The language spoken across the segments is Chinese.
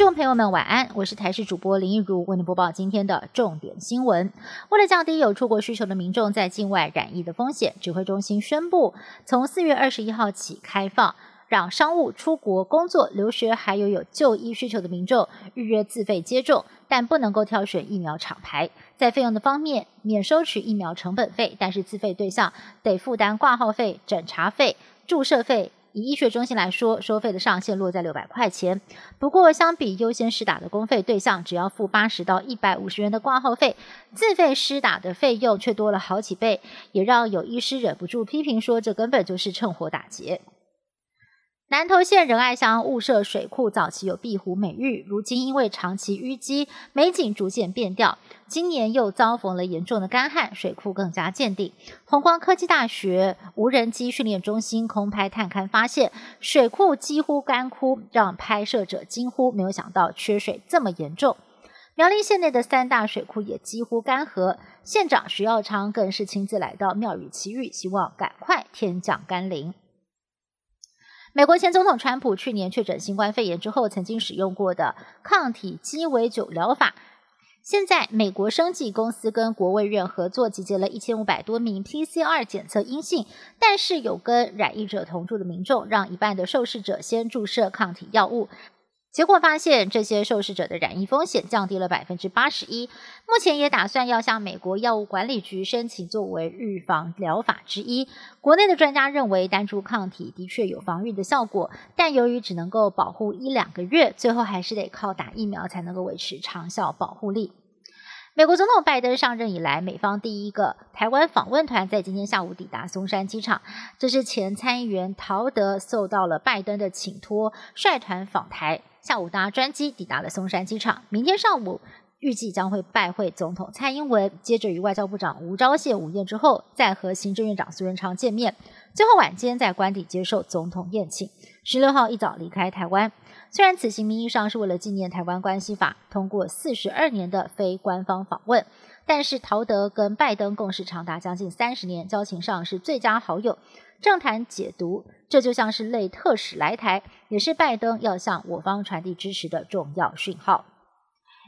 众朋友们，晚安！我是台视主播林一如，为您播报今天的重点新闻。为了降低有出国需求的民众在境外染疫的风险，指挥中心宣布，从四月二十一号起开放，让商务、出国、工作、留学，还有有就医需求的民众预约自费接种，但不能够挑选疫苗厂牌。在费用的方面，免收取疫苗成本费，但是自费对象得负担挂号费、诊查费、注射费。以医学中心来说，收费的上限落在六百块钱。不过，相比优先施打的公费对象，只要付八十到一百五十元的挂号费，自费施打的费用却多了好几倍，也让有医师忍不住批评说，这根本就是趁火打劫。南投县仁爱乡雾社水库早期有碧湖美誉，如今因为长期淤积，美景逐渐变调。今年又遭逢了严重的干旱，水库更加见底。红光科技大学无人机训练中心空拍探勘发现，水库几乎干枯，让拍摄者惊呼：没有想到缺水这么严重。苗栗县内的三大水库也几乎干涸，县长徐耀昌更是亲自来到庙宇祈雨，希望赶快天降甘霖。美国前总统川普去年确诊新冠肺炎之后，曾经使用过的抗体鸡尾酒疗法，现在美国生技公司跟国卫院合作，集结了一千五百多名 PCR 检测阴性，但是有跟染疫者同住的民众，让一半的受试者先注射抗体药物。结果发现，这些受试者的染疫风险降低了百分之八十一。目前也打算要向美国药物管理局申请作为预防疗法之一。国内的专家认为，单株抗体的确有防御的效果，但由于只能够保护一两个月，最后还是得靠打疫苗才能够维持长效保护力。美国总统拜登上任以来，美方第一个台湾访问团在今天下午抵达松山机场。这是前参议员陶德受到了拜登的请托，率团访台。下午搭专机抵达了松山机场，明天上午预计将会拜会总统蔡英文，接着与外交部长吴钊燮午宴之后，再和行政院长苏贞昌见面，最后晚间在官邸接受总统宴请。十六号一早离开台湾。虽然此行名义上是为了纪念台湾关系法通过四十二年的非官方访问，但是陶德跟拜登共事长达将近三十年，交情上是最佳好友。政坛解读，这就像是类特使来台，也是拜登要向我方传递支持的重要讯号。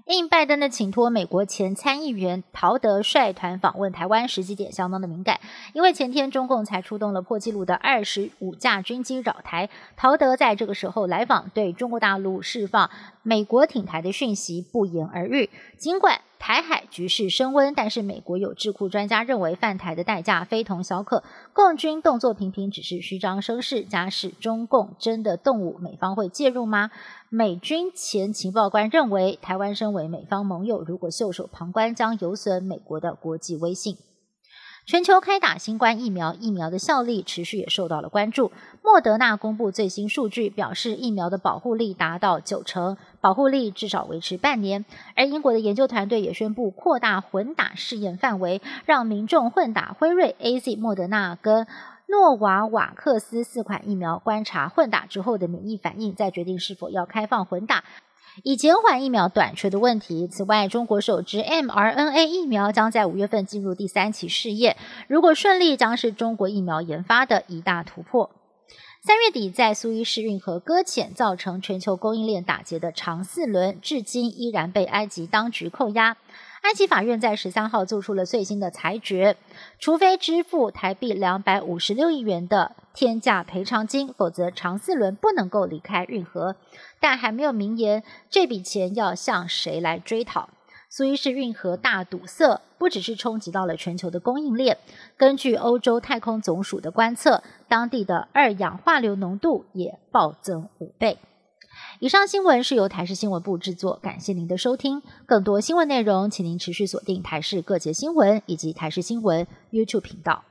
应拜登的请托，美国前参议员陶德率团访问台湾，时机点相当的敏感，因为前天中共才出动了破纪录的二十五架军机扰台，陶德在这个时候来访，对中国大陆释放美国挺台的讯息不言而喻。尽管台海局势升温，但是美国有智库专家认为，犯台的代价非同小可，共军动作频频只是虚张声势。假使中共真的动武，美方会介入吗？美军前情报官认为，台湾身为美方盟友，如果袖手旁观，将有损美国的国际威信。全球开打新冠疫苗，疫苗的效力持续也受到了关注。莫德纳公布最新数据，表示疫苗的保护力达到九成，保护力至少维持半年。而英国的研究团队也宣布扩大混打试验范围，让民众混打辉瑞、A Z、莫德纳跟诺瓦瓦克斯四款疫苗，观察混打之后的免疫反应，再决定是否要开放混打。以减缓疫苗短缺的问题。此外，中国首支 mRNA 疫苗将在五月份进入第三期试验，如果顺利，将是中国疫苗研发的一大突破。三月底在苏伊士运河搁浅，造成全球供应链打结的长四轮，至今依然被埃及当局扣押。埃及法院在十三号做出了最新的裁决，除非支付台币两百五十六亿元的天价赔偿金，否则长四轮不能够离开运河。但还没有明言这笔钱要向谁来追讨。苏伊士运河大堵塞，不只是冲击到了全球的供应链，根据欧洲太空总署的观测，当地的二氧化硫浓度也暴增五倍。以上新闻是由台视新闻部制作，感谢您的收听。更多新闻内容，请您持续锁定台视各节新闻以及台视新闻 YouTube 频道。